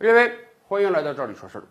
各位，欢迎来到这里说事儿。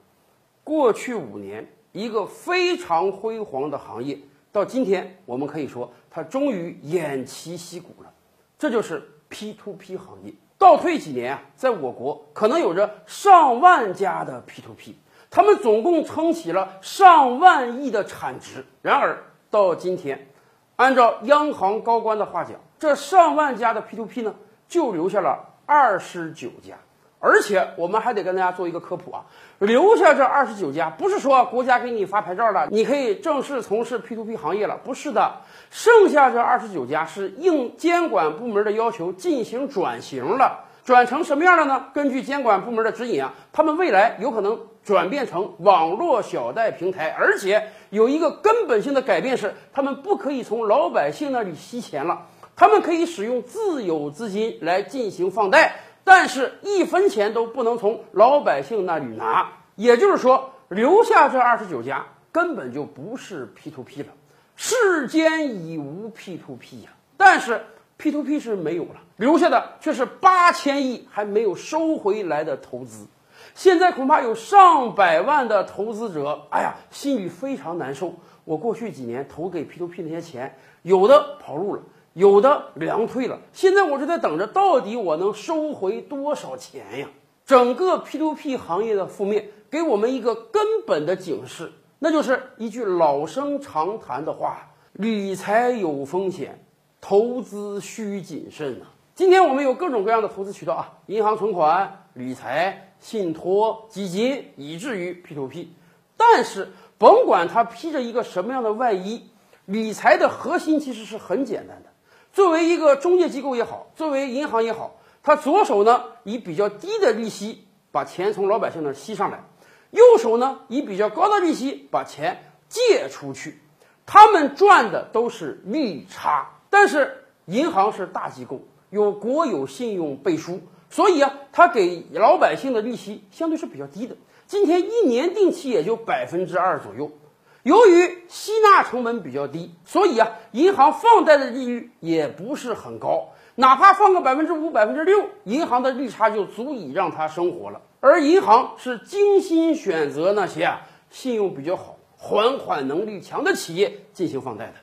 过去五年，一个非常辉煌的行业，到今天我们可以说它终于偃旗息鼓了，这就是 P to P 行业。倒退几年啊，在我国可能有着上万家的 P to P，他们总共撑起了上万亿的产值。然而到今天，按照央行高官的话讲，这上万家的 P to P 呢，就留下了二十九家。而且我们还得跟大家做一个科普啊，留下这二十九家，不是说国家给你发牌照了，你可以正式从事 P to P 行业了，不是的，剩下这二十九家是应监管部门的要求进行转型了，转成什么样的呢？根据监管部门的指引啊，他们未来有可能转变成网络小贷平台，而且有一个根本性的改变是，他们不可以从老百姓那里吸钱了，他们可以使用自有资金来进行放贷。但是，一分钱都不能从老百姓那里拿，也就是说，留下这二十九家根本就不是 P to P 了，世间已无 P to P 呀。但是 P to P 是没有了，留下的却是八千亿还没有收回来的投资。现在恐怕有上百万的投资者，哎呀，心里非常难受。我过去几年投给 P to P 那些钱，有的跑路了。有的粮退了，现在我是在等着，到底我能收回多少钱呀？整个 P to P 行业的覆灭，给我们一个根本的警示，那就是一句老生常谈的话：理财有风险，投资需谨慎啊。今天我们有各种各样的投资渠道啊，银行存款、理财、信托、基金，以至于 P to P。但是，甭管它披着一个什么样的外衣，理财的核心其实是很简单的。作为一个中介机构也好，作为银行也好，他左手呢以比较低的利息把钱从老百姓那儿吸上来，右手呢以比较高的利息把钱借出去，他们赚的都是利差。但是银行是大机构，有国有信用背书，所以啊，他给老百姓的利息相对是比较低的。今天一年定期也就百分之二左右。由于吸纳成本比较低，所以啊，银行放贷的利率也不是很高，哪怕放个百分之五、百分之六，银行的利差就足以让他生活了。而银行是精心选择那些啊信用比较好、还款能力强的企业进行放贷的。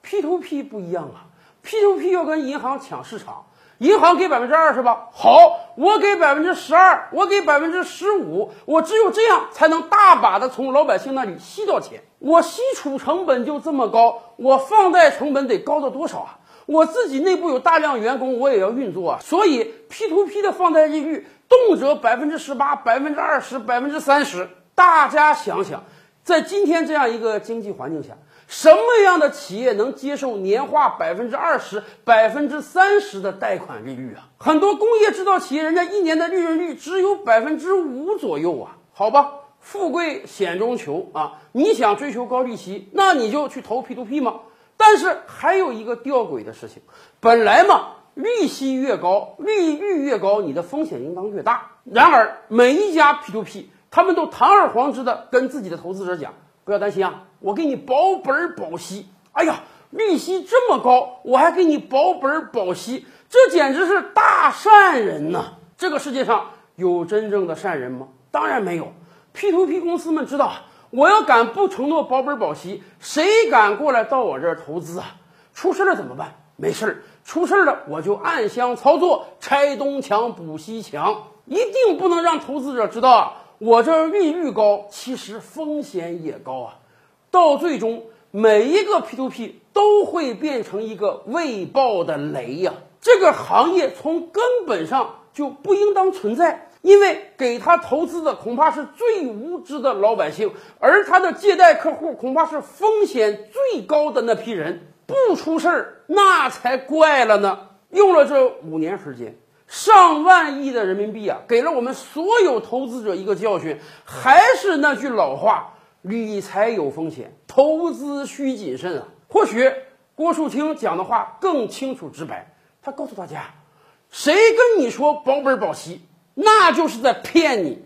P to P 不一样啊，P to P 要跟银行抢市场。银行给百分之二是吧？好，我给百分之十二，我给百分之十五，我只有这样才能大把的从老百姓那里吸到钱。我吸储成本就这么高，我放贷成本得高到多少啊？我自己内部有大量员工，我也要运作啊。所以 P to P 的放贷利率动辄百分之十八、百分之二十、百分之三十。大家想想，在今天这样一个经济环境下。什么样的企业能接受年化百分之二十、百分之三十的贷款利率啊？很多工业制造企业，人家一年的利润率只有百分之五左右啊。好吧，富贵险中求啊！你想追求高利息，那你就去投 P to P 嘛。但是还有一个吊诡的事情，本来嘛，利息越高，利率越高，你的风险应当越大。然而每一家 P to P，他们都堂而皇之的跟自己的投资者讲。不要担心啊，我给你保本保息。哎呀，利息这么高，我还给你保本保息，这简直是大善人呐！这个世界上有真正的善人吗？当然没有。P to P 公司们知道，我要敢不承诺保本保息，谁敢过来到我这儿投资啊？出事了怎么办？没事儿，出事了我就暗箱操作，拆东墙补西墙，一定不能让投资者知道啊！我这儿利率高，其实风险也高啊，到最终每一个 P to P 都会变成一个未爆的雷呀！这个行业从根本上就不应当存在，因为给他投资的恐怕是最无知的老百姓，而他的借贷客户恐怕是风险最高的那批人，不出事儿那才怪了呢。用了这五年时间。上万亿的人民币啊，给了我们所有投资者一个教训。还是那句老话，理财有风险，投资需谨慎啊。或许郭树清讲的话更清楚直白，他告诉大家，谁跟你说保本保息，那就是在骗你。